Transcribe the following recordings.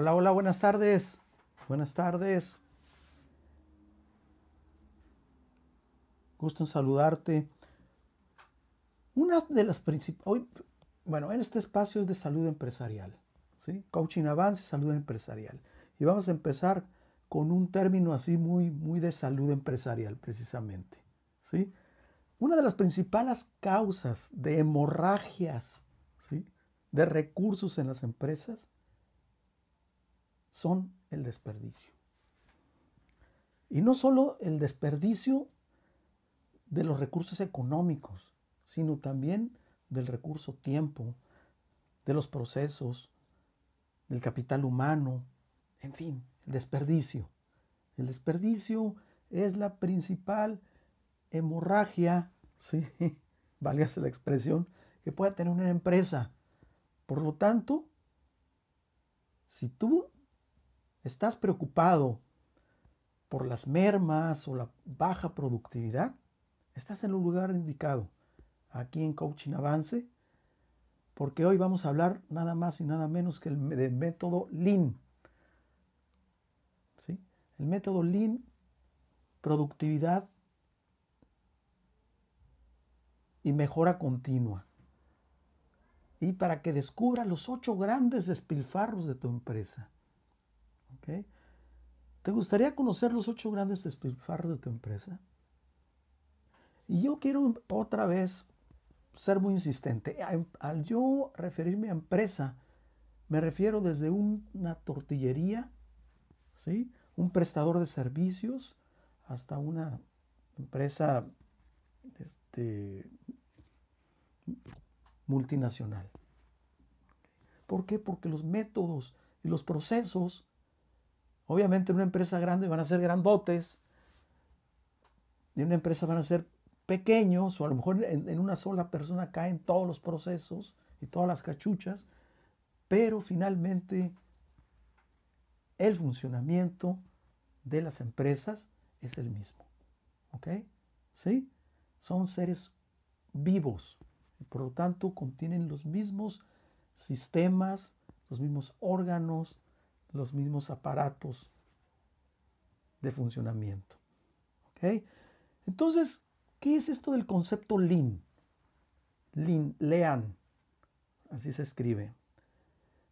Hola, hola, buenas tardes. Buenas tardes. Gusto en saludarte. Una de las principales, bueno, en este espacio es de salud empresarial, ¿sí? Coaching Avance, salud empresarial. Y vamos a empezar con un término así muy, muy de salud empresarial, precisamente, ¿sí? Una de las principales causas de hemorragias, ¿sí? De recursos en las empresas son el desperdicio. Y no solo el desperdicio de los recursos económicos, sino también del recurso tiempo, de los procesos, del capital humano, en fin, el desperdicio. El desperdicio es la principal hemorragia, ¿sí? válgase la expresión, que pueda tener una empresa. Por lo tanto, si tú estás preocupado por las mermas o la baja productividad, estás en el lugar indicado, aquí en Coaching Avance, porque hoy vamos a hablar nada más y nada menos que el método Lean. ¿Sí? El método Lean, productividad y mejora continua. Y para que descubra los ocho grandes despilfarros de tu empresa. ¿Te gustaría conocer los ocho grandes despilfarros de tu empresa? Y yo quiero otra vez ser muy insistente. Al yo referirme a empresa, me refiero desde una tortillería, ¿sí? un prestador de servicios, hasta una empresa este, multinacional. ¿Por qué? Porque los métodos y los procesos, obviamente en una empresa grande van a ser grandotes, y en una empresa van a ser pequeños o a lo mejor en, una sola persona caen todos los procesos y todas las cachuchas, pero finalmente el funcionamiento de las empresas es el mismo. ¿Ok? ¿Sí? Son seres vivos y por lo tanto contienen los mismos sistemas, los mismos órganos, los mismos aparatos de funcionamiento. ¿Ok? Entonces, ¿Qué es esto del concepto Lean? Lean, lean, así se escribe.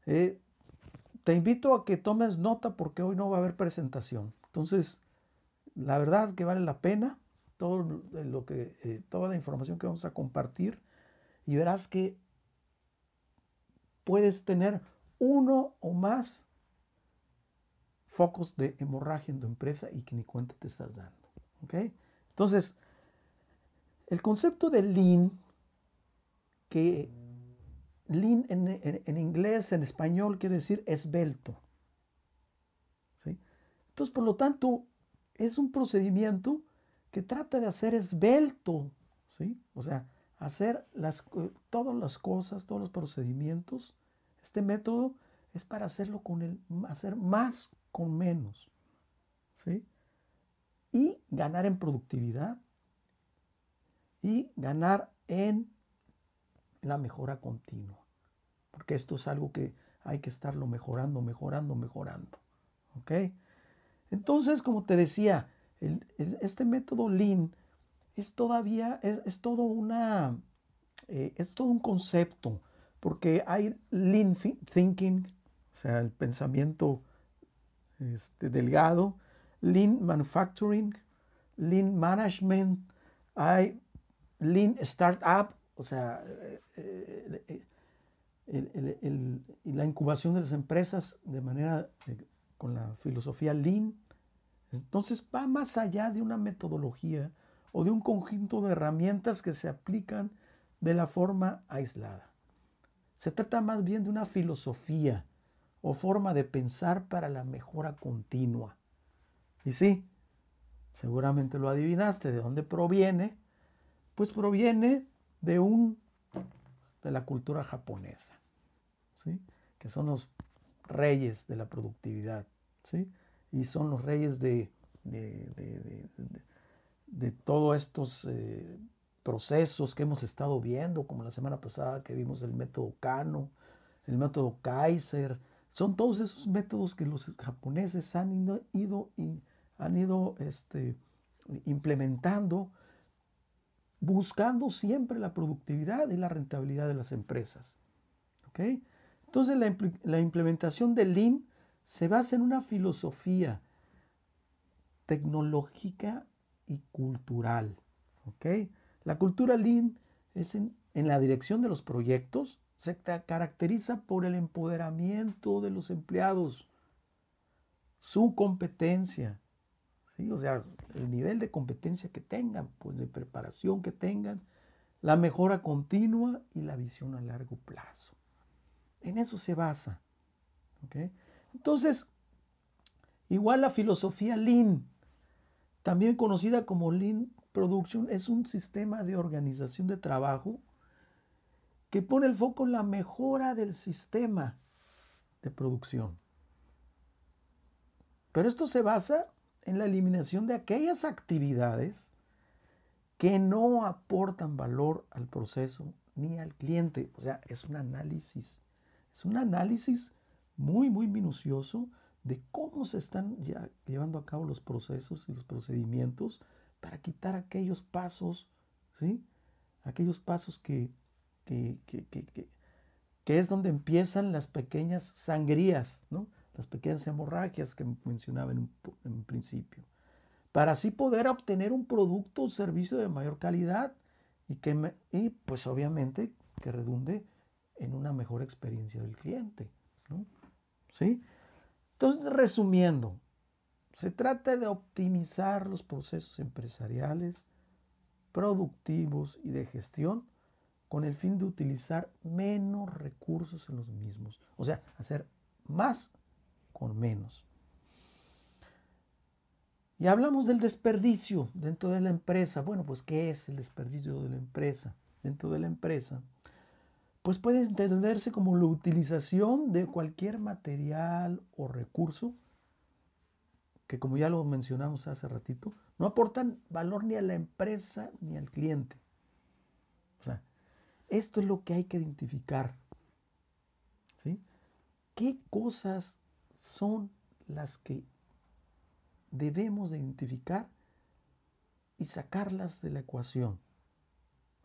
Eh, te invito a que tomes nota porque hoy no va a haber presentación. Entonces, la verdad que vale la pena todo lo que, eh, toda la información que vamos a compartir y verás que puedes tener uno o más focos de hemorragia en tu empresa y que ni cuenta te estás dando. ¿ok? Entonces, el concepto de lean, que lean en, inglés, en español, quiere decir esbelto. Entonces, por lo tanto, es un procedimiento que trata de hacer esbelto, ¿sí? O sea, hacer las, todas las cosas, todos los procedimientos. Este método es para hacerlo con el, hacer más con menos, ¿sí? Y ganar en productividad, y ganar en la mejora continua. Porque esto es algo que hay que estarlo mejorando, mejorando, mejorando. ¿Ok? Entonces, como te decía, este método Lean es todavía, es, todo una, eh, es todo un concepto, porque hay Lean Thinking, o sea, el pensamiento este, delgado, Lean Manufacturing, Lean Management, hay Lean Startup, o sea, eh, eh, la incubación de las empresas de manera con la filosofía Lean. Entonces va más allá de una metodología o de un conjunto de herramientas que se aplican de la forma aislada. Se trata más bien de una filosofía o forma de pensar para la mejora continua. Y sí, seguramente lo adivinaste de dónde proviene pues proviene de un de la cultura japonesa, ¿sí? que son los reyes de la productividad, ¿sí? y son los reyes de, de, todos estos eh, procesos que hemos estado viendo, como la semana pasada que vimos el método Kano, el método Kaiser, son todos esos métodos que los japoneses han ido, han ido este, implementando, buscando siempre la productividad y la rentabilidad de las empresas. Entonces la, la implementación del Lean se basa en una filosofía tecnológica y cultural. La cultura Lean es en, en la dirección de los proyectos, se caracteriza por el empoderamiento de los empleados, su competencia, ¿sí? o sea, el nivel de competencia que tengan, pues de preparación que tengan, la mejora continua y la visión a largo plazo. En eso se basa. Entonces, igual la filosofía Lean, también conocida como Lean Production, es un sistema de organización de trabajo que pone el foco en la mejora del sistema de producción. Pero esto se basa en la eliminación de aquellas actividades que no aportan valor al proceso ni al cliente. O sea, es un análisis. Es un análisis muy, muy minucioso de cómo se están ya llevando a cabo los procesos y los procedimientos para quitar aquellos pasos, ¿sí? Aquellos pasos que que, que, es donde empiezan las pequeñas sangrías, ¿no? las pequeñas hemorragias que mencionaba en un, principio, para así poder obtener un producto o servicio de mayor calidad y, que y pues obviamente que redunde en una mejor experiencia del cliente. ¿no? ¿Sí? Entonces, resumiendo, se trata de optimizar los procesos empresariales, productivos y de gestión con el fin de utilizar menos recursos en los mismos. O sea, hacer más con menos. Y hablamos del desperdicio dentro de la empresa. Bueno, pues ¿qué es el desperdicio de la empresa? Dentro de la empresa, pues puede entenderse como la utilización de cualquier material o recurso que como ya lo mencionamos hace ratito, no aportan valor ni a la empresa ni al cliente. Esto es lo que hay que identificar. ¿sí? ¿Qué cosas son las que debemos de identificar y sacarlas de la ecuación?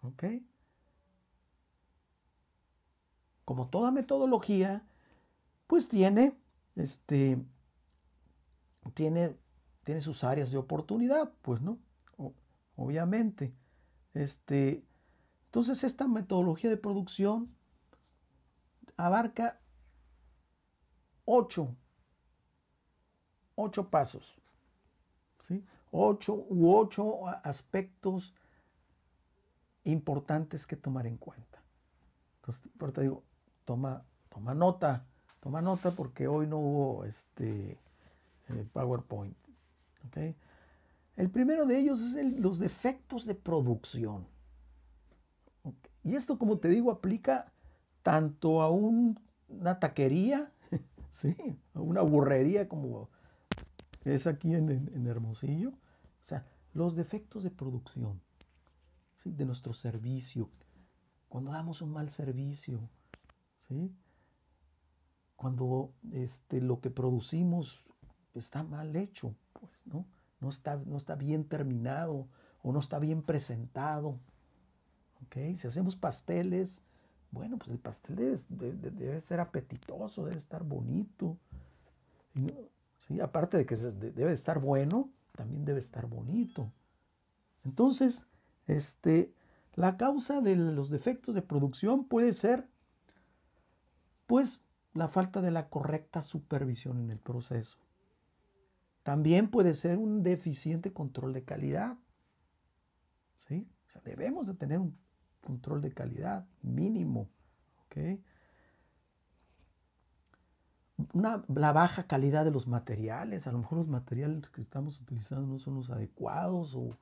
¿Ok? Como toda metodología, pues tiene, este, tiene, tiene sus áreas de oportunidad, pues, ¿no? obviamente. Este, entonces esta metodología de producción abarca ocho, ocho pasos, ¿sí? ocho u ocho aspectos importantes que tomar en cuenta. Entonces, por te digo, toma, toma nota, toma nota porque hoy no hubo este eh, PowerPoint. El primero de ellos es los defectos de producción. Y esto, como te digo, aplica tanto a una taquería, ¿sí? a una burrería como es aquí en, Hermosillo. O sea, los defectos de producción ¿sí? de nuestro servicio. Cuando damos un mal servicio, ¿sí? cuando este, lo que producimos está mal hecho, pues, ¿no? No está, no está bien terminado o no está bien presentado. Si hacemos pasteles, bueno, pues el pastel debe, ser apetitoso, debe estar bonito. Aparte de que debe estar bueno, también debe estar bonito. Entonces, este, la causa de los defectos de producción puede ser, pues, la falta de la correcta supervisión en el proceso. También puede ser un deficiente control de calidad. ¿sí? debemos de tener un control de calidad mínimo. Una, la baja calidad de los materiales, a lo mejor los materiales que estamos utilizando no son los adecuados o,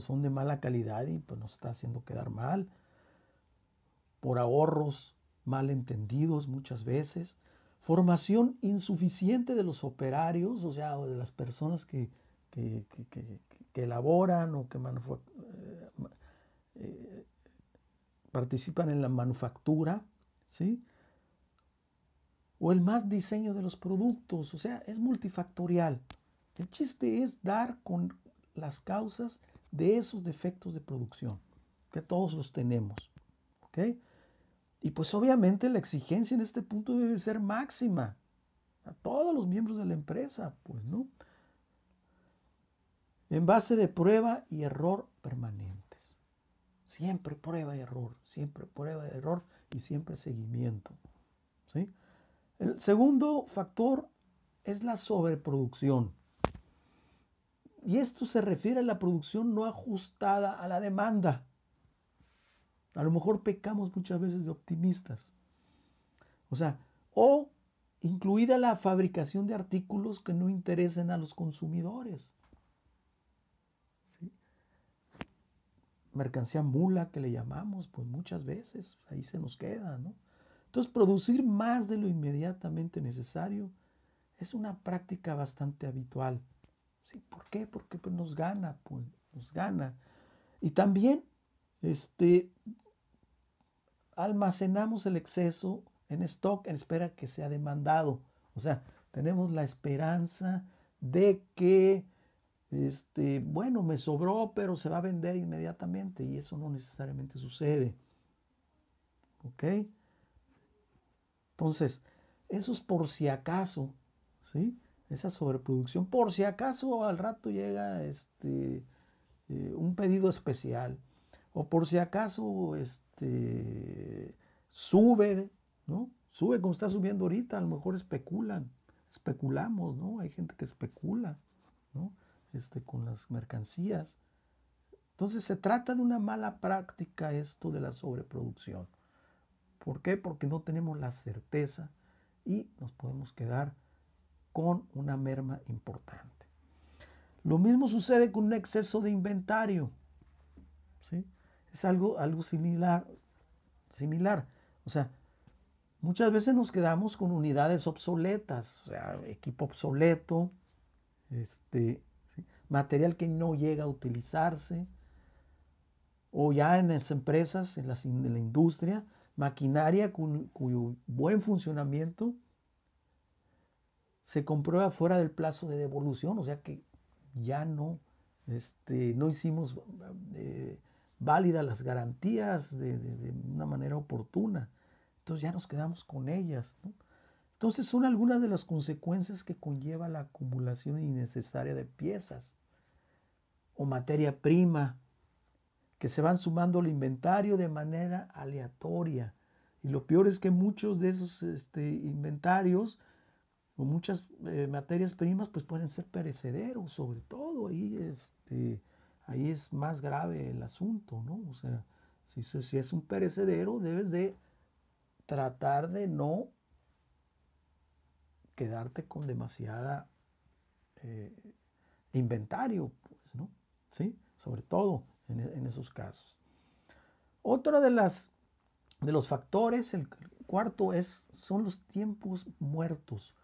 son de mala calidad y pues nos está haciendo quedar mal. Por ahorros mal entendidos muchas veces. Formación insuficiente de los operarios, o sea, de las personas que, que, elaboran o que eh, participan en la manufactura, ¿sí? o el más diseño de los productos, o sea, es multifactorial. El chiste es dar con las causas de esos defectos de producción, que todos los tenemos. ¿ok? Y pues obviamente la exigencia en este punto debe ser máxima a todos los miembros de la empresa, pues, ¿no? En base de prueba y error permanentes. Siempre prueba y error, siempre prueba y error y siempre seguimiento. ¿sí? El segundo factor es la sobreproducción. Y esto se refiere a la producción no ajustada a la demanda. A lo mejor pecamos muchas veces de optimistas. O sea, o incluida la fabricación de artículos que no interesen a los consumidores. Mercancía mula que le llamamos, pues muchas veces ahí se nos queda, ¿no? Entonces, producir más de lo inmediatamente necesario es una práctica bastante habitual. ¿Sí? ¿Por qué? Porque pues, nos gana, pues, nos gana. Y también este, almacenamos el exceso en stock en espera que sea demandado. O sea, tenemos la esperanza de que, este, bueno, me sobró, pero se va a vender inmediatamente y eso no necesariamente sucede. ¿Ok? Entonces, eso es por si acaso, ¿sí? Esa sobreproducción, por si acaso al rato llega este, eh, un pedido especial, o por si acaso este, sube ¿no? Sube como está subiendo ahorita, a lo mejor especulan, especulamos, ¿no? Hay gente que especula, ¿no? Este, con las mercancías. Entonces se trata de una mala práctica esto de la sobreproducción. ¿Por qué? Porque no tenemos la certeza y nos podemos quedar con una merma importante. Lo mismo sucede con un exceso de inventario. ¿sí? Es algo, algo similar, similar. O sea, Muchas veces nos quedamos con unidades obsoletas, o sea, equipo obsoleto, este, material que no llega a utilizarse, o ya en las empresas, en, la industria, maquinaria cuyo buen funcionamiento se comprueba fuera del plazo de devolución, o sea que ya no, este, no hicimos eh, válidas las garantías de una manera oportuna. Entonces ya nos quedamos con ellas. Entonces son algunas de las consecuencias que conlleva la acumulación innecesaria de piezas o materia prima que se van sumando al inventario de manera aleatoria. Y lo peor es que muchos de esos este, inventarios o muchas eh, materias primas pues pueden ser perecederos, sobre todo ahí, este, ahí es más grave el asunto, ¿no? O sea, si, es un perecedero debes de tratar de no quedarte con demasiada eh, inventario. Sobre todo en, en, esos casos. Otro de, las, de los factores, el cuarto, es, son los tiempos muertos,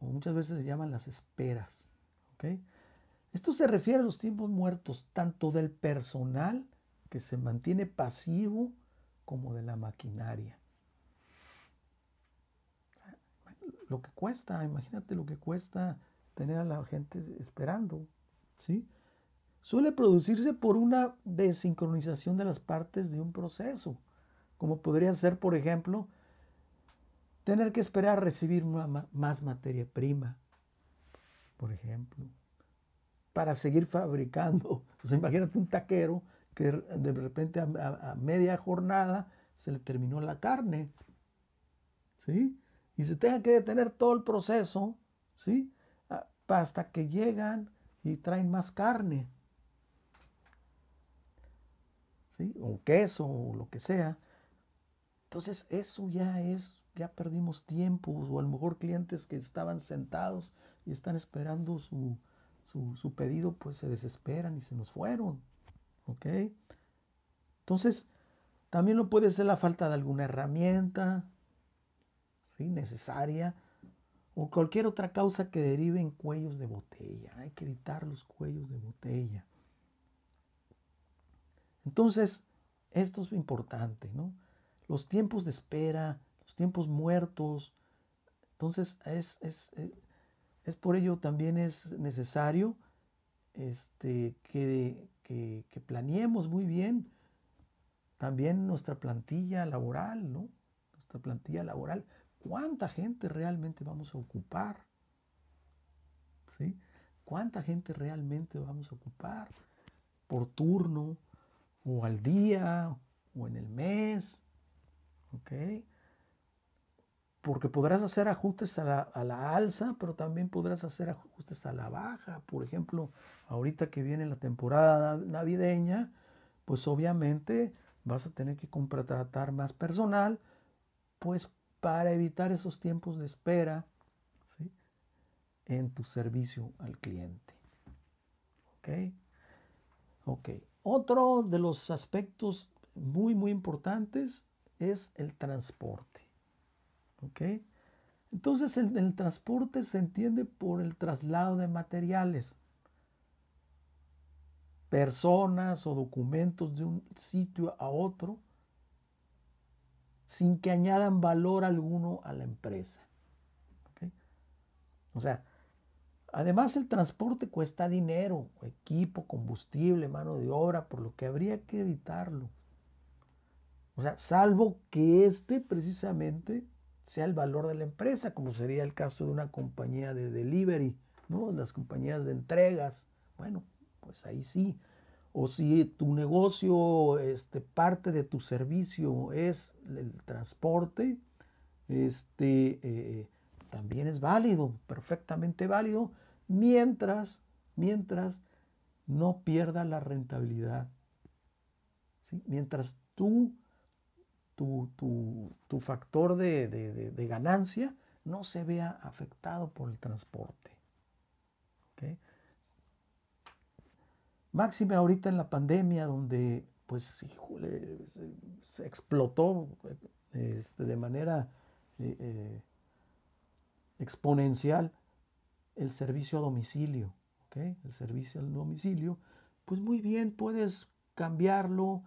o muchas veces se llaman las esperas. ¿ok? Esto se refiere a los tiempos muertos, tanto del personal que se mantiene pasivo como de la maquinaria. lo que cuesta, imagínate lo que cuesta tener a la gente esperando, ¿sí? Suele producirse por una desincronización de las partes de un proceso, como podría ser, por ejemplo, tener que esperar a recibir más materia prima, por ejemplo, para seguir fabricando. O sea, imagínate un taquero que de repente a, a media jornada se le terminó la carne, ¿sí? y se tenga que detener todo el proceso, ¿sí? Ah, hasta que llegan y traen más carne, ¿sí? O queso o lo que sea. Entonces eso ya es, ya perdimos tiempo, o a lo mejor clientes que estaban sentados y están esperando su, su, pedido, pues se desesperan y se nos fueron, ¿ok? Entonces, también lo puede ser la falta de alguna herramienta, necesaria o cualquier otra causa que derive en cuellos de botella. Hay que evitar los cuellos de botella. Entonces, esto es importante, ¿no? Los tiempos de espera, los tiempos muertos, Entonces, es, es, eh, es, por ello también es necesario este, que, que, que, planeemos muy bien también nuestra plantilla laboral, ¿no? Nuestra plantilla laboral. ¿Cuánta gente realmente vamos a ocupar? ¿Sí? ¿Cuánta gente realmente vamos a ocupar? Por turno, o al día, o en el mes. ¿Ok? Porque podrás hacer ajustes a la, a la, alza, pero también podrás hacer ajustes a la baja. Por ejemplo, ahorita que viene la temporada navideña, pues obviamente vas a tener que contratar más personal, pues para evitar esos tiempos de espera ¿sí? en tu servicio al cliente. ¿Ok? Ok. Otro de los aspectos muy, muy importantes es el transporte. ¿Ok? Entonces el, transporte se entiende por el traslado de materiales, personas o documentos de un sitio a otro sin que añadan valor alguno a la empresa. O sea, además el transporte cuesta dinero, equipo, combustible, mano de obra, por lo que habría que evitarlo. O sea, salvo que este precisamente sea el valor de la empresa, como sería el caso de una compañía de delivery, ¿no? Las compañías de entregas. Bueno, pues ahí sí. O si tu negocio, este, parte de tu servicio es el transporte, este, eh, también es válido, perfectamente válido, mientras, mientras no pierda la rentabilidad. Mientras tú tu, factor de, ganancia no se vea afectado por el transporte. Máxime ahorita en la pandemia donde pues se, explotó este, de manera eh, eh, exponencial el servicio a domicilio. El servicio al domicilio, pues muy bien puedes cambiarlo,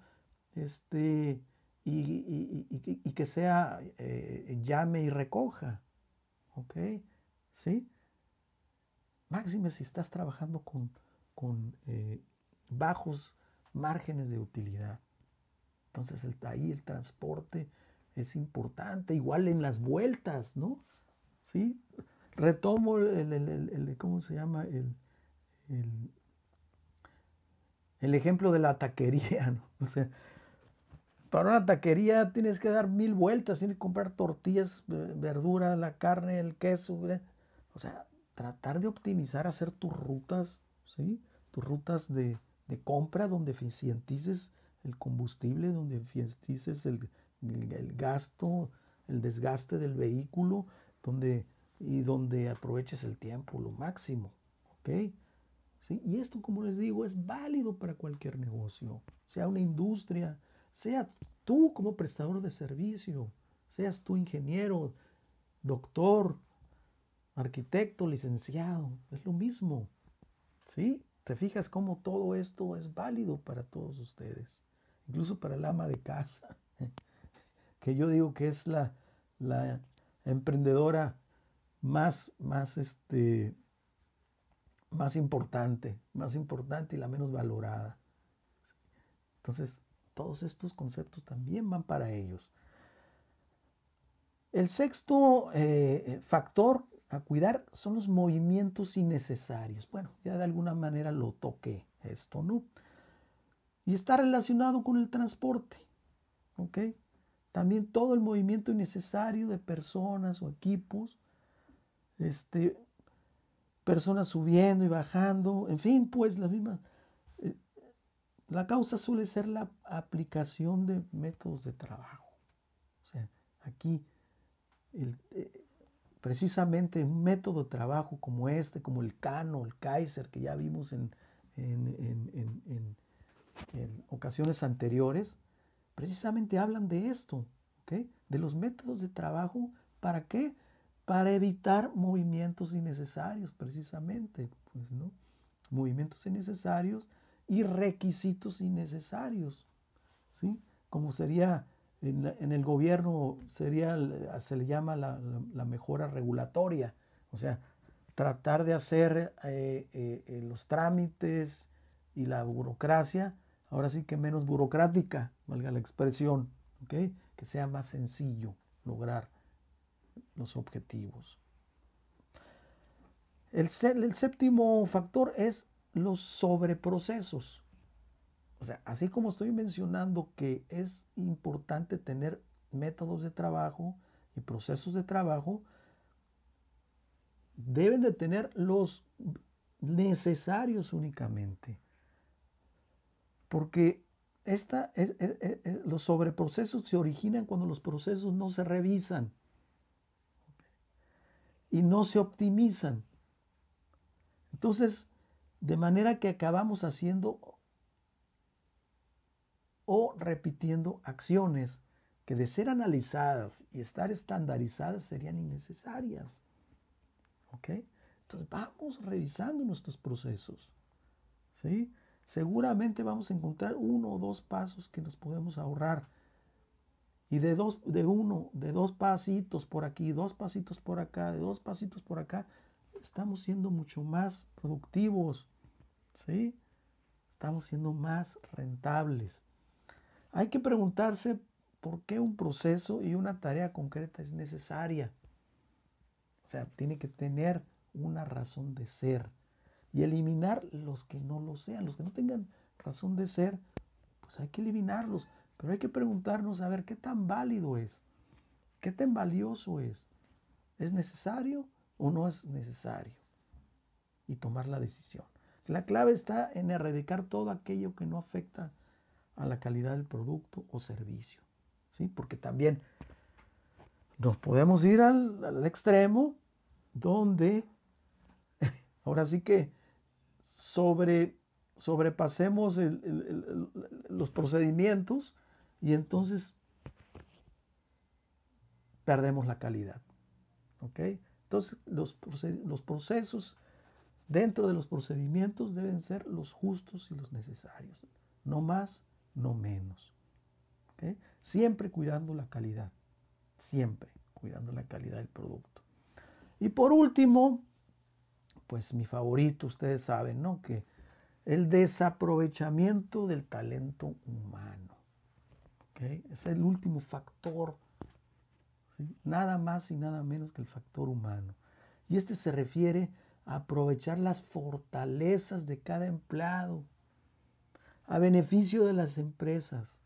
este, y, que sea eh, llame y recoja. ¿Ok? ¿Sí? Máxime si estás trabajando con, con eh, bajos márgenes de utilidad. Entonces ahí el transporte es importante, igual en las vueltas, ¿no? ¿Sí? Retomo el, el ¿cómo se llama? El, el, ejemplo de la taquería, ¿no? O sea, para una taquería tienes que dar mil vueltas, tienes que comprar tortillas, verdura, la carne, el queso. O sea, tratar de optimizar, hacer tus rutas, ¿sí? Tus rutas de, compra donde eficientices el combustible, donde eficientices el, gasto, el desgaste del vehículo, donde, y donde aproveches el tiempo lo máximo. ¿Ok? ¿Sí? Y esto, como les digo, es válido para cualquier negocio, sea una industria, sea tú como prestador de servicio, seas tú ingeniero, doctor, arquitecto, licenciado, es lo mismo. ¿Sí? ¿Te fijas cómo todo esto es válido para todos ustedes? Incluso para el ama de casa, que yo digo que es la, la emprendedora más, más, este, más importante, más importante y la menos valorada. Entonces, todos estos conceptos también van para ellos. El sexto eh, eh, factor a cuidar son los movimientos innecesarios. Bueno, ya de alguna manera lo toqué esto, ¿no? Y está relacionado con el transporte, ¿ok? También todo el movimiento innecesario de personas o equipos, este, personas subiendo y bajando, en fin, pues las mismas la causa suele ser la aplicación de métodos de trabajo. O sea, aquí eh, precisamente un método de trabajo como este, como el Cano, el Kaiser, que ya vimos en, en, ocasiones anteriores, precisamente hablan de esto, de los métodos de trabajo, ¿para qué? Para evitar movimientos innecesarios, precisamente, pues, ¿no? Movimientos innecesarios y requisitos innecesarios, ¿sí? Como sería en, el gobierno sería, se le llama la, mejora regulatoria, o sea, tratar de hacer eh, eh, los trámites y la burocracia, ahora sí que menos burocrática, valga la expresión, que sea más sencillo lograr los objetivos. El, séptimo factor es los sobreprocesos. O sea, así como estoy mencionando que es importante tener métodos de trabajo y procesos de trabajo, deben de tener los necesarios únicamente. Porque esta, los sobreprocesos se originan cuando los procesos no se revisan y no se optimizan. Entonces, de manera que acabamos haciendo o repitiendo acciones que de ser analizadas y estar estandarizadas serían innecesarias. ¿Ok? Entonces vamos revisando nuestros procesos. ¿Sí? Seguramente vamos a encontrar uno o dos pasos que nos podemos ahorrar. Y de dos, de uno, de dos pasitos por aquí, dos pasitos por acá, de dos pasitos por acá, estamos siendo mucho más productivos. ¿Sí? Estamos siendo más rentables. Hay que preguntarse por qué un proceso y una tarea concreta es necesaria. O sea, tiene que tener una razón de ser y eliminar los que no lo sean, los que no tengan razón de ser, pues hay que eliminarlos. Pero hay que preguntarnos a ver qué tan válido es, qué tan valioso es. ¿Es necesario o no es necesario? Y tomar la decisión. La clave está en erradicar todo aquello que no afecta a la calidad del producto o servicio. ¿sí? Porque también nos podemos ir al, extremo donde ahora sí que sobre, sobrepasemos los procedimientos y entonces perdemos la calidad. ¿ok? Entonces los, los procesos dentro de los procedimientos deben ser los justos y los necesarios, no más no menos. Siempre cuidando la calidad, siempre cuidando la calidad del producto. Y por último, pues mi favorito, ustedes saben, ¿no? Que el desaprovechamiento del talento humano. Es el último factor, nada más y nada menos que el factor humano. Y este se refiere a aprovechar las fortalezas de cada empleado a beneficio de las empresas,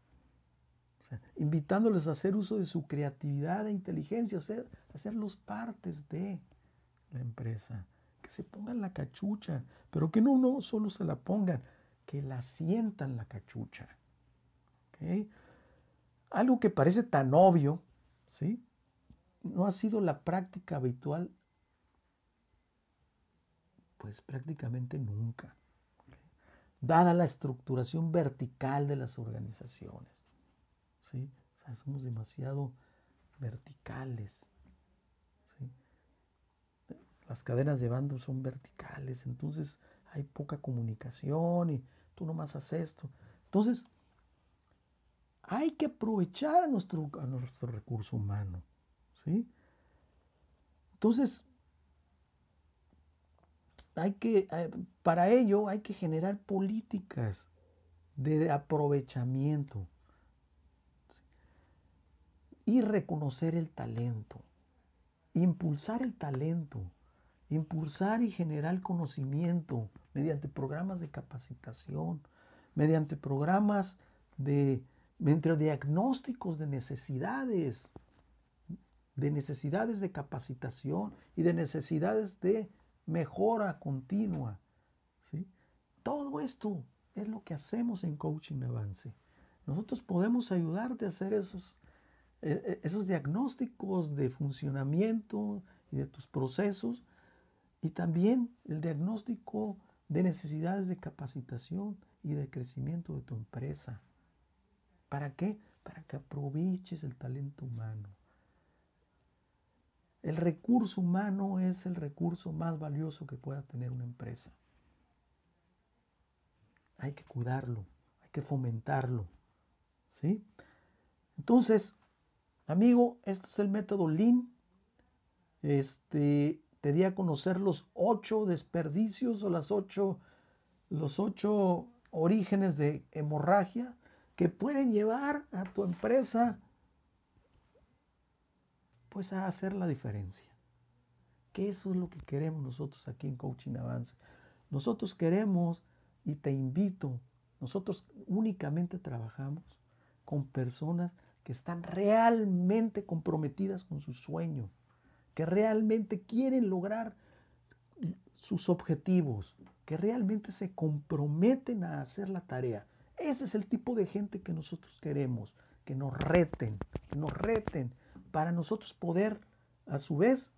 invitándoles a hacer uso de su creatividad e inteligencia, hacer, hacerlos partes de la empresa, que se pongan la cachucha, pero que no, no solo se la pongan, que la sientan la cachucha. Algo que parece tan obvio, ¿sí? No ha sido la práctica habitual, pues prácticamente nunca dada la estructuración vertical de las organizaciones. ¿sí? O sea, somos demasiado verticales. ¿sí? Las cadenas de bando son verticales, entonces hay poca comunicación y tú nomás haces esto. Entonces, hay que aprovechar a nuestro, recurso humano. ¿sí? Entonces, hay que, eh, para ello hay que generar políticas de aprovechamiento y reconocer el talento, impulsar el talento, impulsar y generar conocimiento mediante programas de capacitación, mediante programas de, mediante diagnósticos de necesidades, de necesidades de capacitación y de necesidades de mejora continua. ¿sí? Todo esto es lo que hacemos en Coaching Avance. Nosotros podemos ayudarte a hacer esos, e, e, esos diagnósticos de funcionamiento y de tus procesos y también el diagnóstico de necesidades de capacitación y de crecimiento de tu empresa. ¿Para qué? Para que aproveches el talento humano. El recurso humano es el recurso más valioso que pueda tener una empresa. Hay que cuidarlo, hay que fomentarlo. ¿sí? Entonces, amigo, este es el método Lean. Este, te di a conocer los ocho desperdicios o las ocho, los ocho orígenes de hemorragia que pueden llevar a tu empresa pues a hacer la diferencia. Que eso es lo que queremos nosotros aquí en Coaching Avance. Nosotros queremos y te invito, nosotros únicamente trabajamos con personas que están realmente comprometidas con su sueño, que realmente quieren lograr sus objetivos, que realmente se comprometen a hacer la tarea. Ese es el tipo de gente que nosotros queremos, que nos reten, que nos reten para nosotros poder a su vez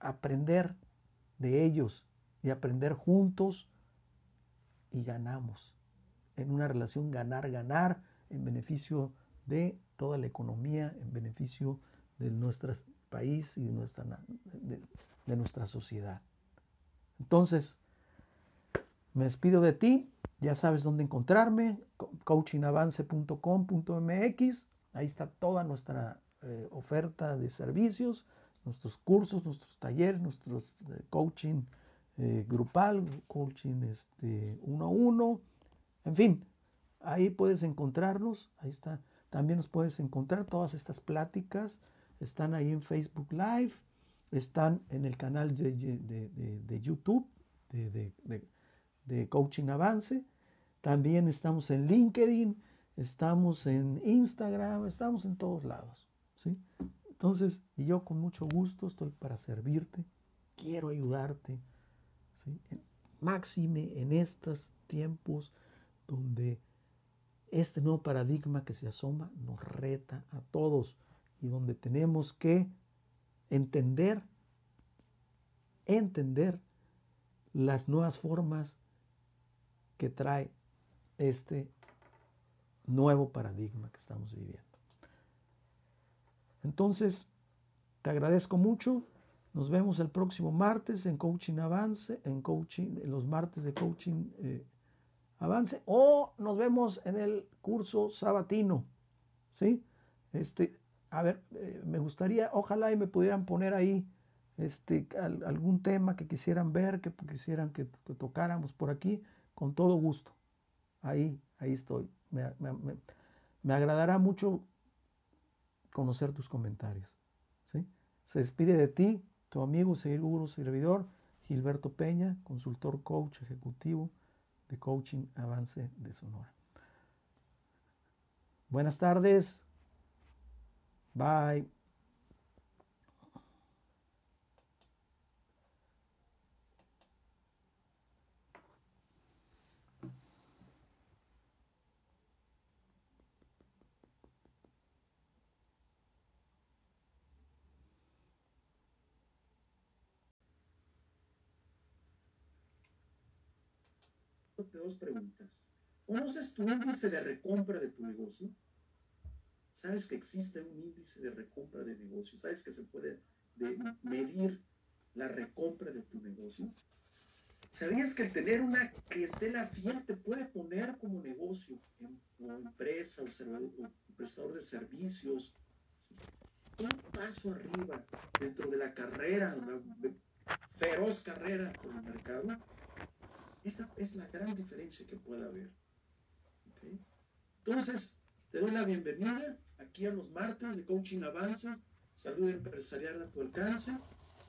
aprender de ellos y aprender juntos y ganamos en una relación ganar-ganar en beneficio de toda la economía, en beneficio de nuestro país y de nuestra, de, nuestra sociedad. Entonces, me despido de ti, ya sabes dónde encontrarme, coachingavance.com.mx, ahí está toda nuestra eh, oferta de servicios, nuestros cursos, nuestros talleres, nuestros eh, coaching eh, grupal, coaching este, uno a uno, en fin, ahí puedes encontrarnos, ahí está, también nos puedes encontrar todas estas pláticas, están ahí en Facebook Live, están en el canal de, YouTube de, Coaching Avance, también estamos en LinkedIn, estamos en Instagram, estamos en todos lados, ¿sí? Entonces, yo con mucho gusto estoy para servirte, quiero ayudarte, ¿sí? Máxime en estos tiempos donde este nuevo paradigma que se asoma nos reta a todos y donde tenemos que entender, entender las nuevas formas que trae este nuevo paradigma que estamos viviendo. Entonces, te agradezco mucho. Nos vemos el próximo martes en Coaching Avance, en coaching, en los martes de Coaching eh, Avance, o nos vemos en el curso sabatino. ¿Sí? Este, a ver, eh, me gustaría, ojalá y me pudieran poner ahí este, algún tema que quisieran ver, que quisieran que, tocáramos por aquí, con todo gusto. Ahí, ahí estoy. Me, me agradará mucho conocer tus comentarios. ¿sí? Se despide de ti tu amigo, seguro servidor, Gilberto Peña, consultor coach ejecutivo de Coaching Avance de Sonora. Buenas tardes. Bye. Dos preguntas. ¿Conoces tu índice de recompra de tu negocio? ¿Sabes que existe un índice de recompra de negocio? ¿Sabes que se puede medir la recompra de tu negocio? ¿Sabías que el tener una clientela fiel te puede poner como negocio, como empresa o, prestador de servicios? Un paso arriba dentro de la carrera, una feroz carrera por el mercado, esa es la gran diferencia que puede haber. Entonces, te doy la bienvenida aquí a los martes de Coaching Avances, Salud Empresarial a tu alcance.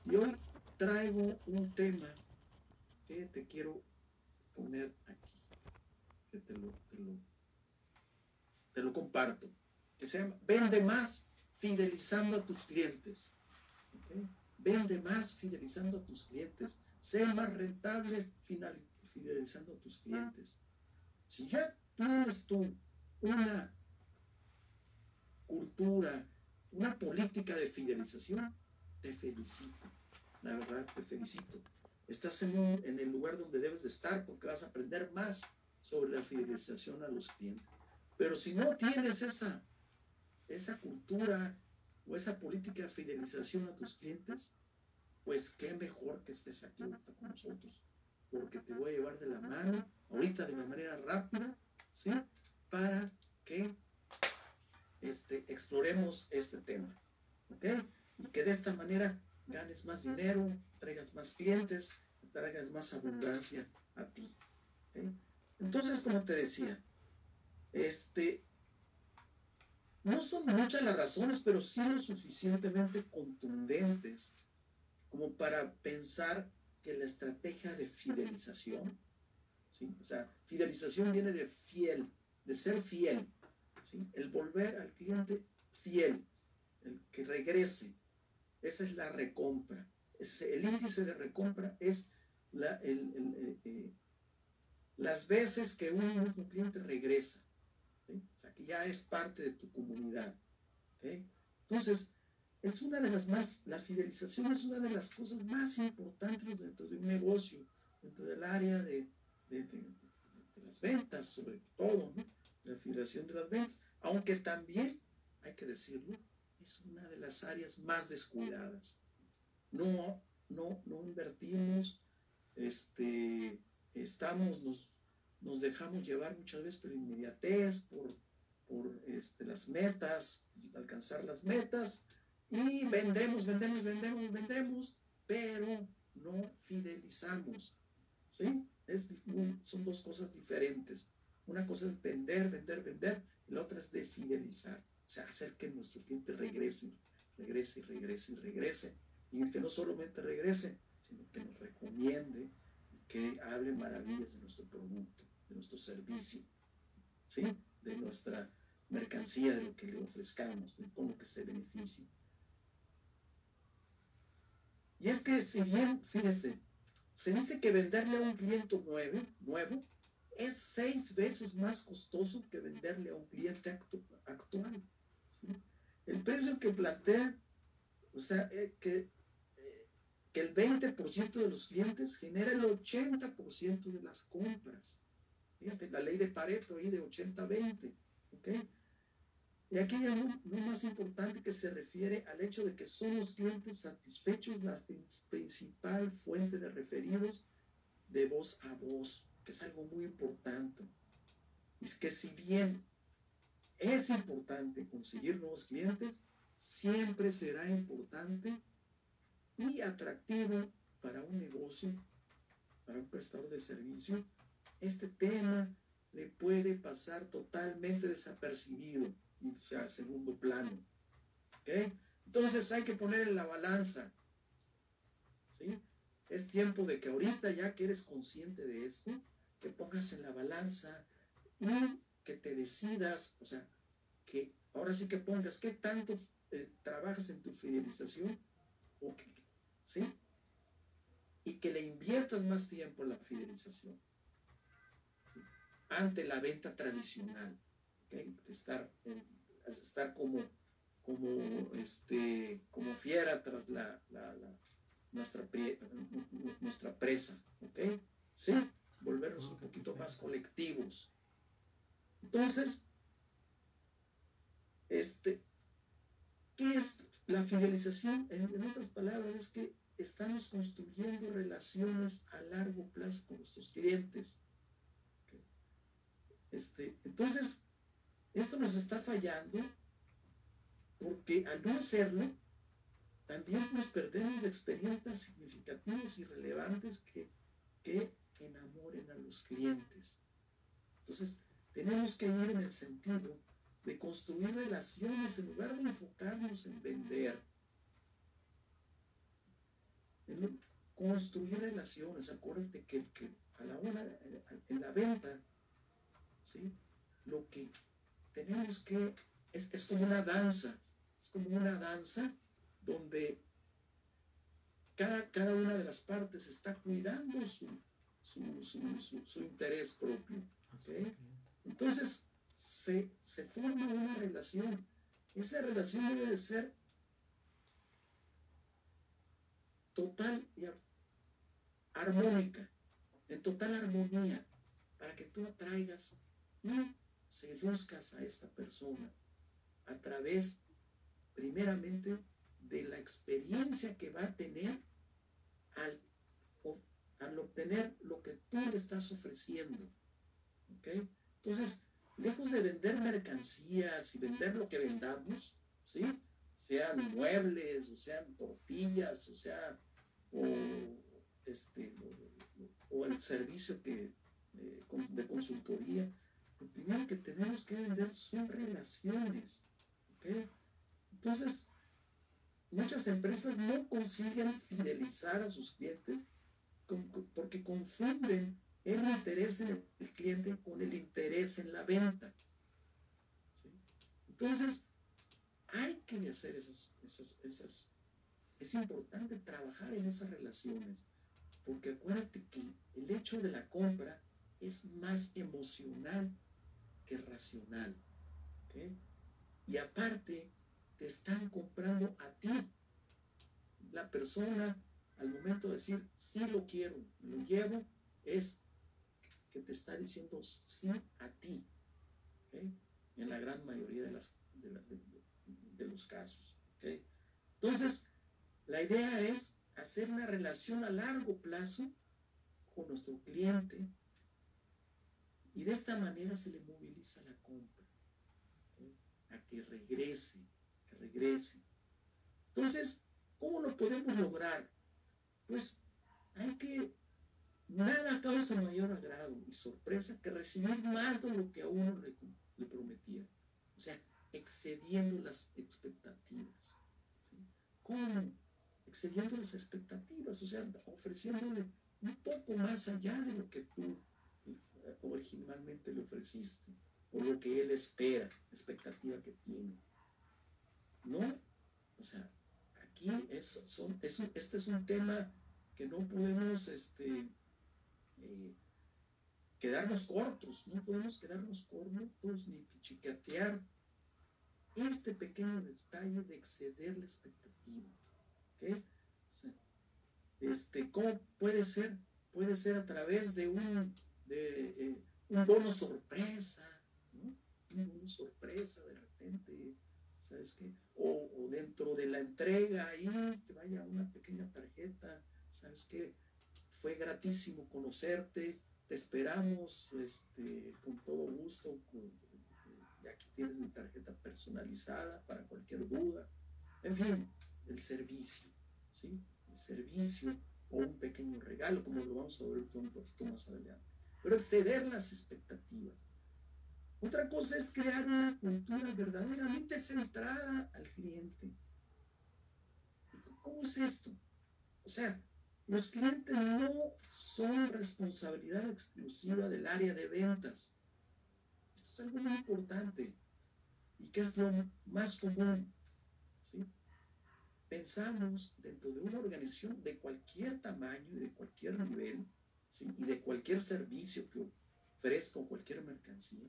Y hoy traigo un tema que te quiero poner aquí, te lo, te lo, comparto, que se llama Vende más fidelizando a tus clientes. Vende más fidelizando a tus clientes. Sea más rentable fidelizando a tus clientes. Si ya tienes tú una cultura, una política de fidelización, te felicito. La verdad, te felicito. Estás en, en el lugar donde debes de estar porque vas a aprender más sobre la fidelización a los clientes. Pero si no tienes esa, esa cultura o esa política de fidelización a tus clientes, pues qué mejor que estés aquí con nosotros porque te voy a llevar de la mano, ahorita de una manera rápida, ¿sí? Para que este, exploremos este tema. ¿Ok? Y que de esta manera ganes más dinero, traigas más clientes, traigas más abundancia a ti. Entonces, como te decía, este, no son muchas las razones, pero sí lo suficientemente contundentes como para pensar que la estrategia de fidelización, ¿sí? o sea, fidelización viene de fiel, de ser fiel, ¿sí? el volver al cliente fiel, el que regrese, esa es la recompra. el índice de recompra es la, eh, eh, las veces que un mismo cliente regresa. O sea, que ya es parte de tu comunidad. Entonces, es una de las más, la fidelización es una de las cosas más importantes dentro de un negocio, dentro del área de, las ventas, sobre todo, la fidelización de las ventas, aunque también, hay que decirlo, es una de las áreas más descuidadas. No, no, no invertimos, este, estamos, nos, nos dejamos llevar muchas veces por inmediatez, por, por este, las metas, alcanzar las metas, y vendemos, vendemos, vendemos, vendemos, pero no fidelizamos. ¿Sí? Es, son dos cosas diferentes. Una cosa es vender, vender, vender, la otra es de fidelizar. O sea, hacer que nuestro cliente regrese, regrese, regrese regrese. Y que no solamente regrese, sino que nos recomiende que hable maravillas de nuestro producto, de nuestro servicio, ¿sí? de nuestra mercancía, de lo que le ofrezcamos, de todo lo que se beneficie. Y es que si bien, fíjense, se dice que venderle a un cliente nuevo, nuevo es seis veces más costoso que venderle a un cliente actual. El precio que plantea, o sea, eh, que, eh, que el 20% de los clientes genera el 80% de las compras. Fíjate, la ley de Pareto ahí de 80-20. Y aquí hay lo más importante que se refiere al hecho de que los clientes satisfechos la principal fuente de referidos de voz a voz, que es algo muy importante. Es que si bien es importante conseguir nuevos clientes, siempre será importante y atractivo para un negocio, para un prestador de servicio, este tema le puede pasar totalmente desapercibido y sea a segundo plano. Entonces hay que poner en la balanza. ¿sí? Es tiempo de que ahorita ya que eres consciente de esto, te pongas en la balanza y que te decidas, o sea, que ahora sí que pongas qué tanto eh, trabajas en tu fidelización, ¿sí? Y que le inviertas más tiempo en la fidelización ante la venta tradicional, de estar, estar como, como, este, como fiera tras la, nuestra, nuestra presa, ¿ok? ¿Sí? Volvernos un poquito más colectivos. Entonces, este, ¿qué es la fidelización? En, otras palabras, es que estamos construyendo relaciones a largo plazo con nuestros clientes. Este, entonces, esto nos está fallando porque al no hacerlo, también nos perdemos de experiencias significativas y relevantes que, que enamoren a los clientes. Entonces, tenemos que ir en el sentido de construir relaciones en lugar de enfocarnos en vender. En construir relaciones, acuérdate que, que a la hora, en la venta, ¿sí? lo que tenemos que, es, es como una danza, es como una danza donde cada, cada una de las partes está cuidando su, su, su, interés propio. Entonces, se, se, forma una relación. Esa relación debe de ser total y armónica, en total armonía, para que tú atraigas y seduzcas a esta persona a través, primeramente, de la experiencia que va a tener al, al obtener lo que tú le estás ofreciendo. Entonces, lejos de vender mercancías y vender lo que vendamos, ¿sí? Sean muebles, o sean tortillas, o sea, o, este, o, el servicio que, eh, de consultoría, lo primero que tenemos que vender son relaciones. Entonces, muchas empresas no consiguen fidelizar a sus clientes porque confunden el interés en el cliente con el interés en la venta. Entonces, hay que hacer esas, esas, esas, es importante trabajar en esas relaciones, porque acuérdate que el hecho de la compra es más emocional que racional. Y aparte, te están comprando a ti. La persona, al momento de decir, sí lo quiero, lo llevo, es que te está diciendo sí a ti. En la gran mayoría de, las, de, los casos. Entonces, la idea es hacer una relación a largo plazo con nuestro cliente y de esta manera se le moviliza la compra a que regrese, que regrese. Entonces, ¿cómo lo podemos lograr? Pues hay que, nada causa mayor agrado y sorpresa que recibir más de lo que a uno le, prometía. O sea, excediendo las expectativas. ¿Cómo? Excediendo las expectativas, o sea, ofreciéndole un poco más allá de lo que tú originalmente le ofreciste, o lo que él espera, expectativa que tiene. ¿No? O sea, aquí es, son, este es un tema que no podemos este, eh, quedarnos cortos, no podemos quedarnos cortos ni pichicatear este pequeño detalle de exceder la expectativa. ¿okay? este, ¿Cómo puede ser? Puede ser a través de un de eh, un bono sorpresa, ¿no? Un bono sorpresa de repente, ¿sabes qué? O, dentro de la entrega ahí, que vaya una pequeña tarjeta, ¿sabes qué? Fue gratísimo conocerte, te esperamos este, con todo gusto, y aquí tienes mi tarjeta personalizada para cualquier duda. En fin, el servicio, ¿sí? El servicio o un pequeño regalo, como lo vamos a ver un poquito más adelante pero exceder las expectativas. Otra cosa es crear una cultura verdaderamente centrada al cliente. ¿Cómo es esto? O sea, los clientes no son responsabilidad exclusiva del área de ventas. Esto es algo muy importante y que es lo más común. Pensamos dentro de una organización de cualquier tamaño y de cualquier nivel, y de cualquier servicio que ofrezca o cualquier mercancía,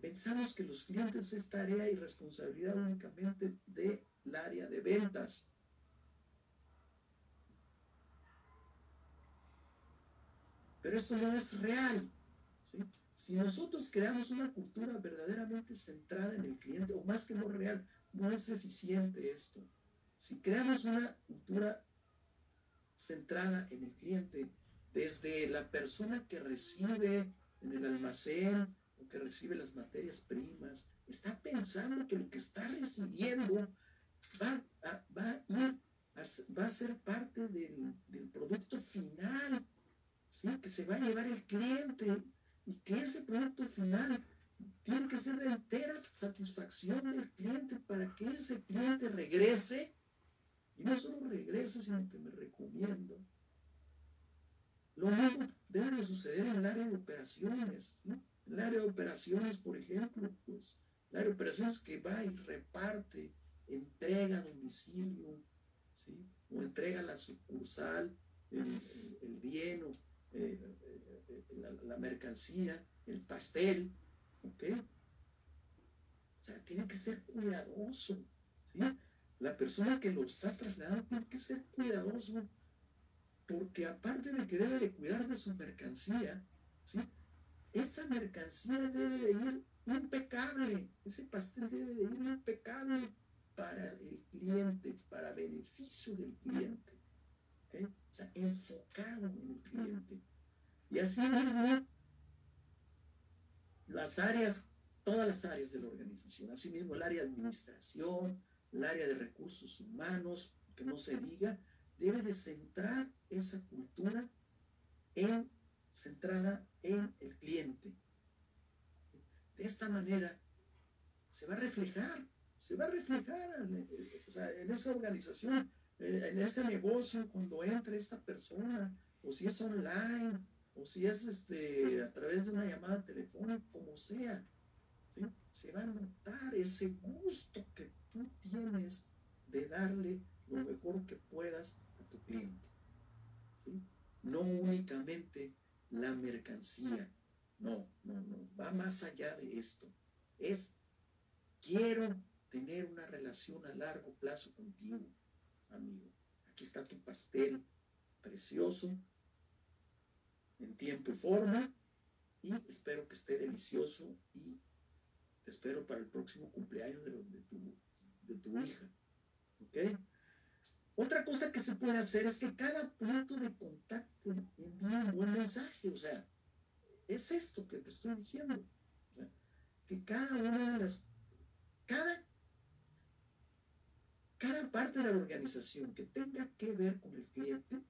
pensamos que los clientes es tarea y responsabilidad únicamente del área de ventas. Pero esto no es real. Si nosotros creamos una cultura verdaderamente centrada en el cliente, o más que no real, no es eficiente esto. Si creamos una cultura centrada en el cliente, desde la persona que recibe en el almacén o que recibe las materias primas, está pensando que lo que está recibiendo va a, va va a ser parte del, producto final, ¿sí? que se va a llevar el cliente y que ese producto final tiene que ser de entera satisfacción del cliente para que ese cliente regrese y no solo regrese, sino que me recomiendo lo mismo debe de suceder en el área de operaciones, ¿no? El área de operaciones, por ejemplo, pues, el área de operaciones que va y reparte, entrega a domicilio, ¿sí? O entrega a la sucursal el, bien o eh, eh, la, mercancía, el pastel, ¿ok? O sea, tiene que ser cuidadoso, ¿sí? La persona que lo está trasladando tiene que ser cuidadoso porque aparte de que debe de cuidar de su mercancía, ¿sí? esa mercancía debe de ir impecable, ese pastel debe de ir impecable para el cliente, para beneficio del cliente, o sea, enfocado en el cliente. Y así mismo, las áreas todas las áreas de la organización. Asimismo, el área de administración, el área de recursos humanos, que no se diga, debe de centrar esa cultura en, centrada en el cliente. De esta manera se va a reflejar, se va a reflejar en, esa organización, en ese negocio, cuando entre esta persona, o si es online, o si es este, a través de una llamada telefónica, como sea, se va a notar ese gusto que tú tienes de darle lo mejor que puedas a tu cliente. No únicamente la mercancía, no, no, no, va más allá de esto. Es, quiero tener una relación a largo plazo contigo, amigo. Aquí está tu pastel precioso, en tiempo y forma, y espero que esté delicioso y espero para el próximo cumpleaños de, tu, de tu hija. ¿Ok? Otra cosa que se puede hacer es que cada punto de contacto envíe un buen mensaje, o sea, es esto que te estoy diciendo. que cada una de las, cada, cada parte de la organización que tenga que ver con el cliente,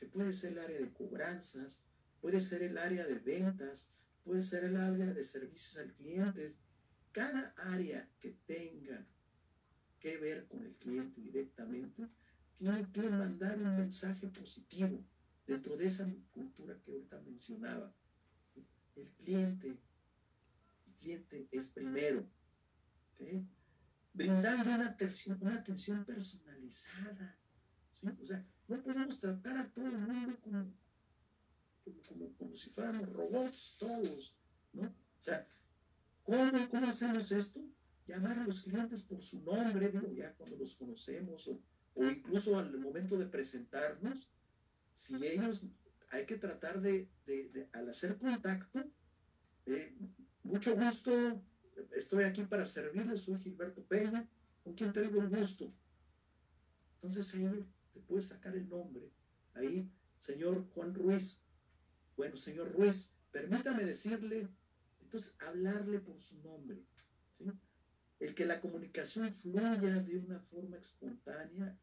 que puede ser el área de cobranzas, puede ser el área de ventas, puede ser el área de servicios al cliente, cada área que tenga que ver con el cliente directamente, tiene que mandar un mensaje positivo dentro de esa cultura que ahorita mencionaba. El cliente, el cliente es primero. Brindando una atención, personalizada. O sea, no podemos tratar a todo el mundo como, como, como, si fuéramos robots todos, ¿no? O sea, ¿cómo, ¿cómo hacemos esto? Llamar a los clientes por su nombre, digo, ya cuando los conocemos, o, incluso al momento de presentarnos, si ellos, hay que tratar de, al hacer contacto, eh, mucho gusto, estoy aquí para servirles, soy Gilberto Peña, con quien tengo el gusto. Entonces ahí te puedes sacar el nombre. Ahí, señor Juan Ruiz. Bueno, señor Ruiz, permítame decirle, entonces hablarle por su nombre. ¿Sí? el que la comunicación fluya de una forma espontánea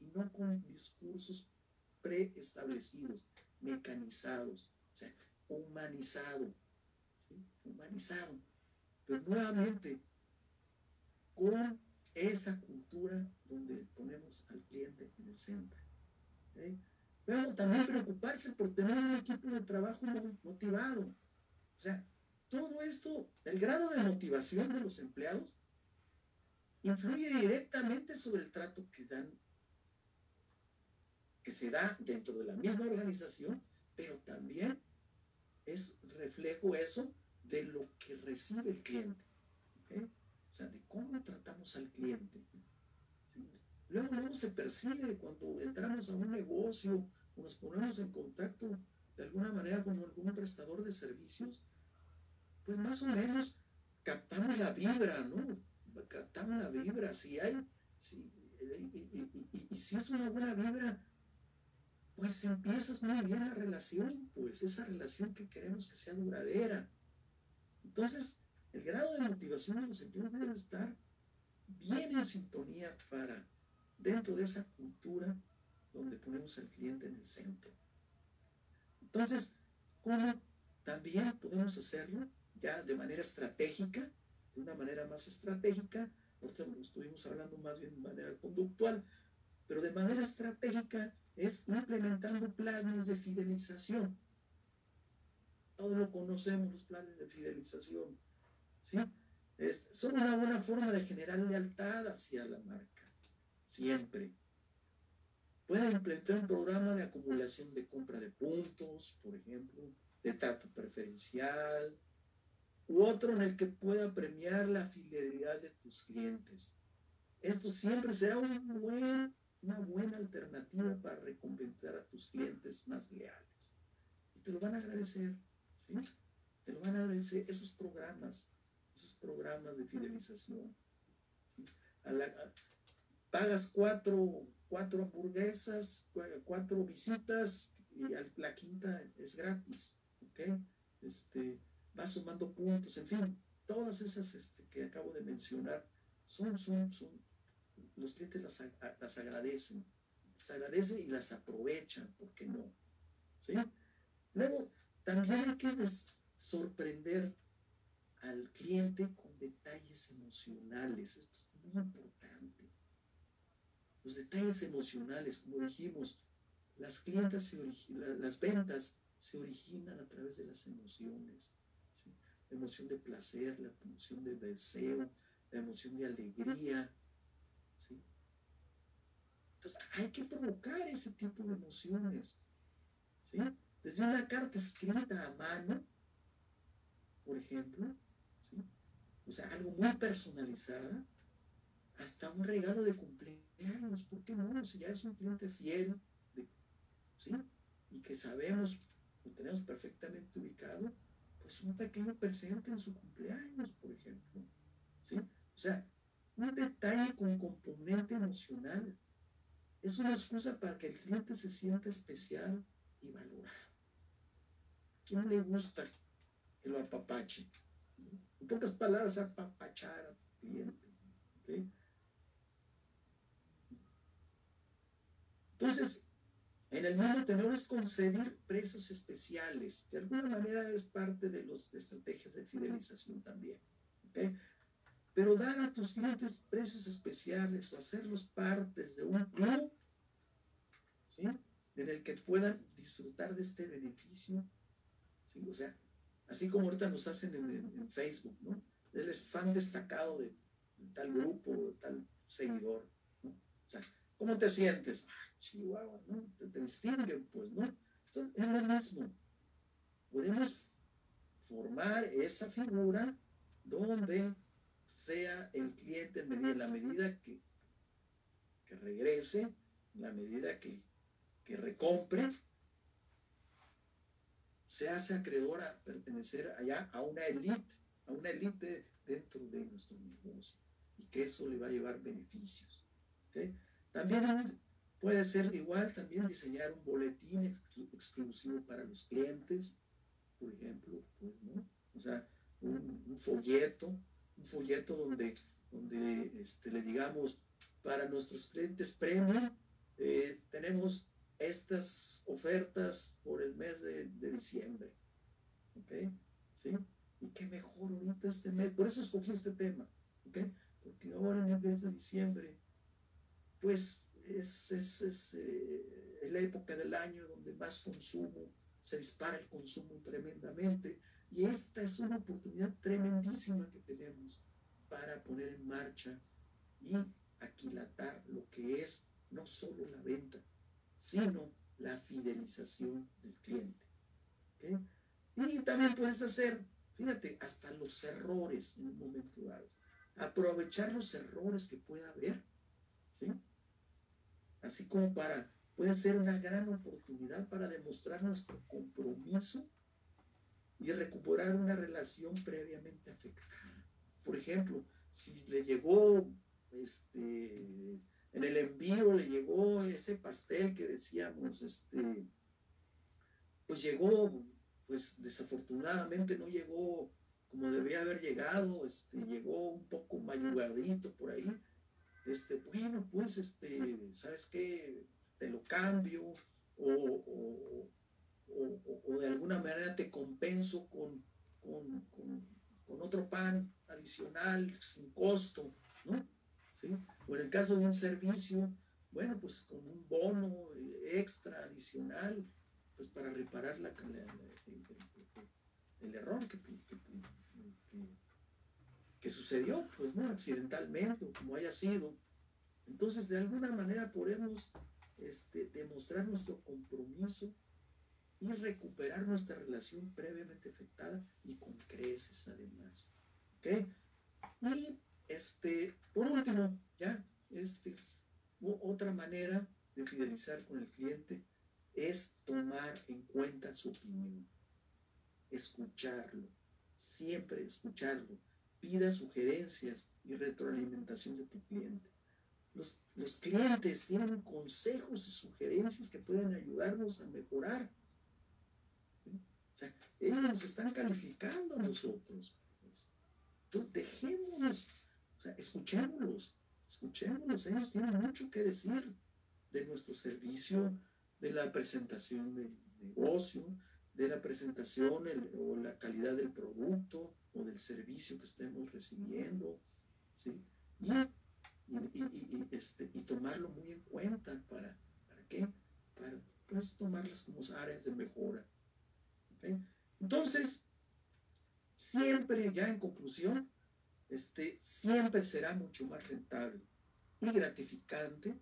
y no con discursos preestablecidos, mecanizados, o sea, humanizado, ¿sí? humanizado, pero nuevamente con esa cultura donde ponemos al cliente en el centro. Pero también preocuparse por tener un equipo de trabajo motivado. O sea, todo esto, el grado de motivación de los empleados influye directamente sobre el trato que dan, que se da dentro de la misma organización, pero también es reflejo eso de lo que recibe el cliente. O sea, de cómo tratamos al cliente. Luego, luego se percibe cuando entramos a un negocio o nos ponemos en contacto de alguna manera con algún prestador de servicios, pues más o menos captamos la vibra, ¿no? Captamos la vibra, si hay, si, y, si es una buena vibra, pues empiezas muy bien la relación, pues esa relación que queremos que sea duradera. Entonces, el grado de motivación de los empleados debe estar bien en sintonía para dentro de esa cultura donde ponemos al cliente en el centro. Entonces, ¿cómo también podemos hacerlo ya de manera estratégica? De una manera más estratégica, nosotros estuvimos hablando más bien de manera conductual, pero de manera estratégica es implementando planes de fidelización. Todos lo conocemos, los planes de fidelización. ¿sí? son una buena forma de generar lealtad hacia la marca, siempre. Pueden implementar un programa de acumulación de compra de puntos, por ejemplo, de trato preferencial, u otro en el que pueda premiar la fidelidad de tus clientes. Esto siempre será una buena alternativa para recompensar a tus clientes más leales. Y te lo van a agradecer, ¿sí? Te lo van a agradecer esos programas, esos programas de fidelización. pagas cuatro, cuatro hamburguesas, cuatro visitas y la quinta es gratis, ¿ok? Este, va sumando puntos, en fin, todas esas este, que acabo de mencionar son, son, son, los clientes las, las agradecen, las agradecen y las aprovechan, ¿por qué no? ¿Sí? Luego, también hay que sorprender al cliente con detalles emocionales, esto es muy importante. Los detalles emocionales, como dijimos, las clientas se las ventas se originan a través de las emociones. La emoción de placer, la emoción de deseo, la emoción de alegría. Entonces hay que provocar ese tipo de emociones. Desde una carta escrita a mano, por ejemplo, o sea, algo muy personalizado, hasta un regalo de cumpleaños, ¿por qué no? Si ya es un cliente fiel, ¿sí? Y que sabemos, lo tenemos perfectamente ubicado, pues un pequeño presente en su cumpleaños, por ejemplo, ¿sí? O sea, un detalle con componente emocional es una excusa para que el cliente se sienta especial y valorado. ¿Quién le gusta que lo apapache? En pocas palabras, apapachar al cliente. Entonces, en el mundo tenemos es conceder precios especiales. De alguna manera es parte de las estrategias de fidelización también. Pero dar a tus clientes precios especiales o hacerlos partes de un club ¿sí? en el que puedan disfrutar de este beneficio. ¿sí? O sea, así como ahorita nos hacen en, Facebook, ¿no? Él es fan destacado de, tal grupo, de tal seguidor, ¿no? O sea, ¿cómo te sientes? Ah, Chihuahua, ¿no? Te, distinguen, pues, ¿no? Entonces, es lo mismo. Podemos formar esa figura donde sea el cliente en la medida que, que regrese, en la medida que, que recompre, se hace acreedor a pertenecer allá a una élite, a una élite dentro de nuestro negocio y que eso le va a llevar beneficios. También puede ser igual, también diseñar un boletín exclusivo para los clientes, por ejemplo, pues, ¿no? O sea, un, folleto, un folleto donde, donde este, le digamos, para nuestros clientes premium, eh, tenemos estas ofertas por el mes de, diciembre. ¿Ok? ¿Sí? Y qué mejor ahorita este mes. Por eso escogí este tema. ¿Ok? Porque ahora en el mes de diciembre, pues es, es, eh, es la época del año donde más consumo, se dispara el consumo tremendamente. Y esta es una oportunidad tremendísima que tenemos para poner en marcha y aquilatar lo que es no solo la venta, sino la fidelización del cliente. Y también puedes hacer, fíjate, hasta los errores en un momento dado. Aprovechar los errores que pueda haber, ¿sí? Así como para, puede ser una gran oportunidad para demostrar nuestro compromiso y recuperar una relación previamente afectada. Por ejemplo, si le llegó este, en el envío le llegó ese pastel que decíamos, este, pues llegó, pues desafortunadamente no llegó como debía haber llegado, este, llegó un poco mayugadito por ahí, este, bueno, pues, este, ¿sabes qué? Te lo cambio, o, de alguna manera te compenso con, con, con otro pan adicional, sin costo, ¿no? O en el caso de un servicio, bueno, pues con un bono extra, adicional, pues para reparar la, el, error que, que, sucedió, pues no, accidentalmente o como haya sido. Entonces, de alguna manera podemos este, demostrar nuestro compromiso y recuperar nuestra relación previamente afectada y con creces además. ¿Ok? Y este, por último, ya, este, otra manera de fidelizar con el cliente es tomar en cuenta su opinión, escucharlo, siempre escucharlo, pida sugerencias y retroalimentación de tu cliente. Los, los, clientes tienen consejos y sugerencias que pueden ayudarnos a mejorar. O sea, ellos nos están calificando a nosotros. Pues. Entonces, dejémonos, o sea, escuchémoslos, escuchémoslos. Ellos tienen mucho que decir de nuestro servicio, de la presentación del negocio, de la presentación o la calidad del producto o del servicio que estemos recibiendo, ¿sí? Y, este, y tomarlo muy en cuenta para, ¿para qué? Para pues, tomarlas como áreas de mejora. Entonces, siempre, ya en conclusión, este, siempre será mucho más rentable y gratificante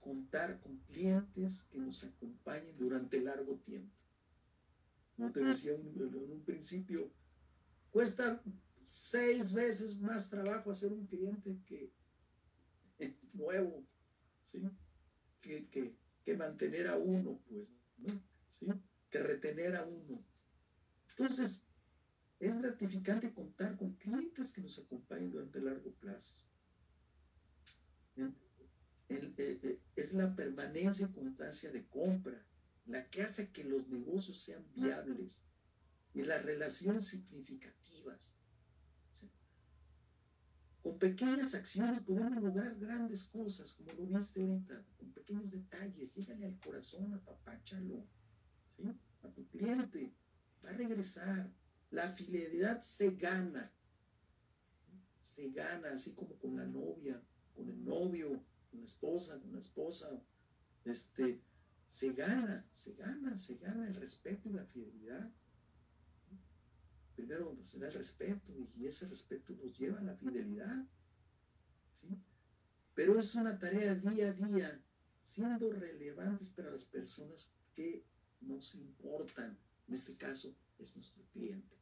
contar con clientes que nos acompañen durante largo tiempo. Como te decía en un principio, cuesta seis veces más trabajo hacer un cliente que nuevo, ¿sí? Que, que, mantener a uno, pues, ¿Sí? Que retener a uno. Entonces, es gratificante contar con clientes que nos acompañen durante largo plazo. Eh, eh, es la permanencia y constancia de compra la que hace que los negocios sean viables y las relaciones significativas. con pequeñas acciones podemos lograr grandes cosas, como lo viste ahorita, con pequeños detalles. Llégale al corazón, apapáchalo, ¿sí? A tu cliente, va a regresar. La fidelidad se gana, se gana, así como con la novia, con el novio, con la esposa, con la esposa, este, se gana, se gana, se gana el respeto y la fidelidad. Primero se da el respeto y ese respeto nos lleva a la fidelidad. ¿sí? Pero es una tarea día a día, siendo relevantes para las personas que nos importan. En este caso es nuestro cliente.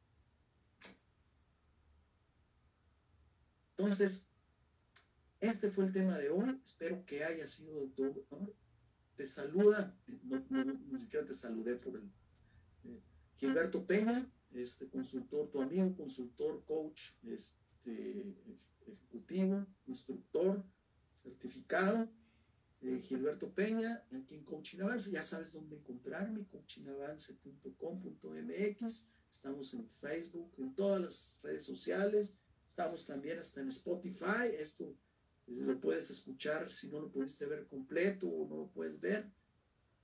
Entonces, este fue el tema de hoy. Espero que haya sido de todo te saluda, no, ni siquiera te saludé por el eh, Gilberto Peña, este consultor, tu amigo, consultor, coach, este, ejecutivo, instructor, certificado. Eh, Gilberto Peña, aquí en Coaching Avance, ya sabes dónde encontrarme, coachingavance.com.mx, estamos en Facebook, en todas las redes sociales, estamos también hasta en Spotify, esto lo puedes escuchar si no lo pudiste ver completo o no lo puedes ver.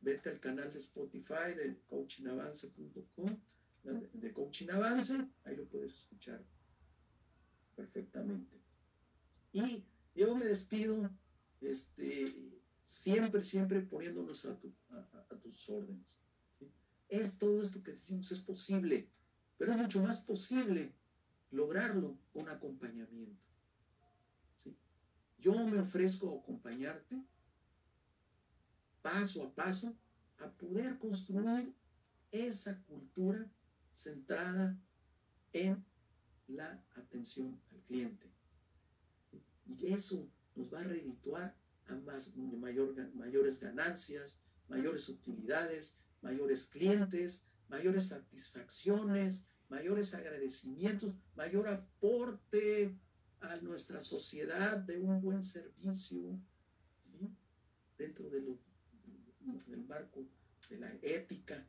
Vete al canal de Spotify de coachingavance.com, de Coaching Avance, ahí lo puedes escuchar perfectamente. Y yo me despido, este, siempre, siempre poniéndonos a, tus órdenes. Es todo esto que decimos, es posible, pero es mucho más posible lograrlo con acompañamiento. Yo me ofrezco a acompañarte paso a paso a poder construir esa cultura centrada en la atención al cliente. Y eso nos va a redituar a más, mayor, mayores ganancias, mayores utilidades, mayores clientes, mayores satisfacciones, mayores agradecimientos, mayor aporte a nuestra sociedad de un buen servicio, dentro de lo, del marco de la ética,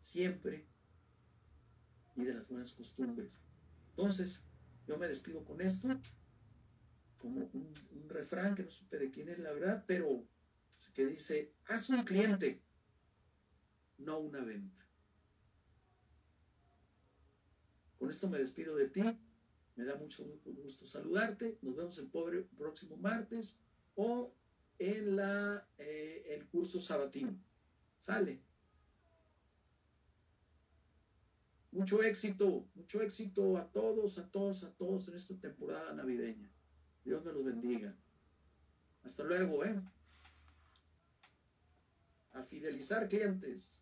siempre, y de las buenas costumbres. Entonces, yo me despido con esto, como un, un refrán que no supe de quién es la verdad, pero que dice, haz un cliente, no una venta. Con esto me despido de ti. Me da mucho gusto saludarte. Nos vemos el próximo martes o en la, eh, el curso sabatino. Sale. Mucho éxito, mucho éxito a todos, a todos, a todos en esta temporada navideña. Dios me los bendiga. Hasta luego, ¿eh? A fidelizar clientes.